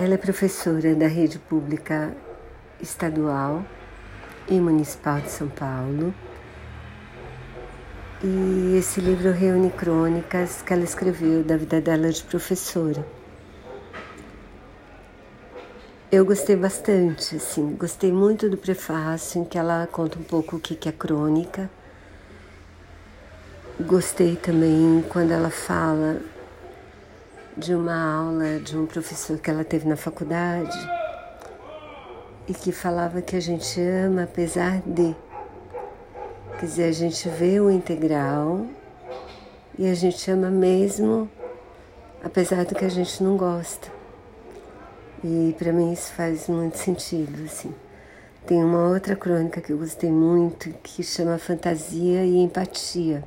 Ela é professora da rede pública estadual e municipal de São Paulo. E esse livro reúne crônicas que ela escreveu da vida dela de professora. Eu gostei bastante, assim, gostei muito do prefácio em que ela conta um pouco o que é crônica. Gostei também quando ela fala de uma aula de um professor que ela teve na faculdade e que falava que a gente ama apesar de. Quer dizer, a gente vê o integral e a gente ama mesmo apesar do que a gente não gosta. E para mim isso faz muito sentido, assim. Tem uma outra crônica que eu gostei muito que chama Fantasia e Empatia,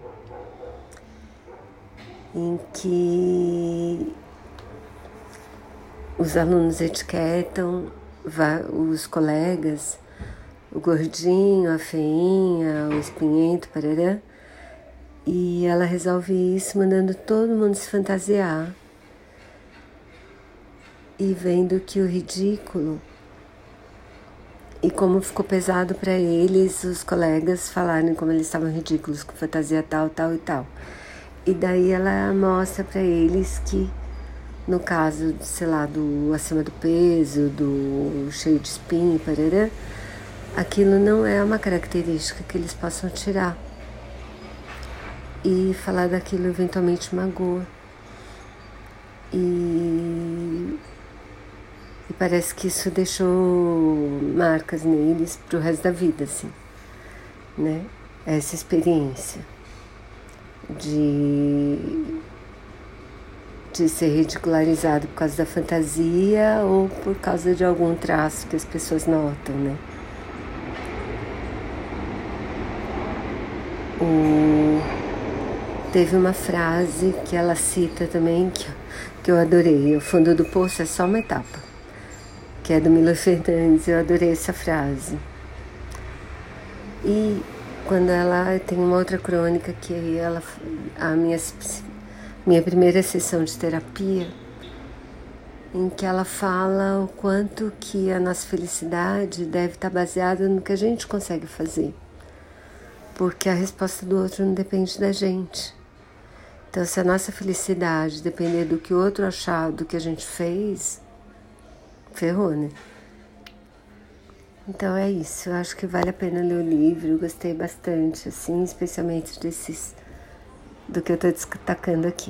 em que os alunos etiquetam os colegas, o gordinho, a feinha, o espinhento, parará, e ela resolve isso mandando todo mundo se fantasiar e vendo que o ridículo e como ficou pesado para eles, os colegas falarem como eles estavam ridículos com fantasia tal, tal e tal. E daí ela mostra para eles que no caso, sei lá, do acima do peso, do cheio de espinho, parará, aquilo não é uma característica que eles possam tirar. E falar daquilo eventualmente magoa. E, e parece que isso deixou marcas neles pro resto da vida, assim, né? Essa experiência de de ser ridicularizado por causa da fantasia ou por causa de algum traço que as pessoas notam, né? O... Teve uma frase que ela cita também que, que eu adorei: O fundo do poço é só uma etapa, que é do Milo Fernandes. Eu adorei essa frase. E quando ela tem uma outra crônica que ela, a minha minha primeira sessão de terapia, em que ela fala o quanto que a nossa felicidade deve estar baseada no que a gente consegue fazer, porque a resposta do outro não depende da gente. Então, se a nossa felicidade depender do que o outro achar do que a gente fez, ferrou, né? Então é isso, eu acho que vale a pena ler o livro, gostei bastante, assim, especialmente desses do que eu estou destacando aqui.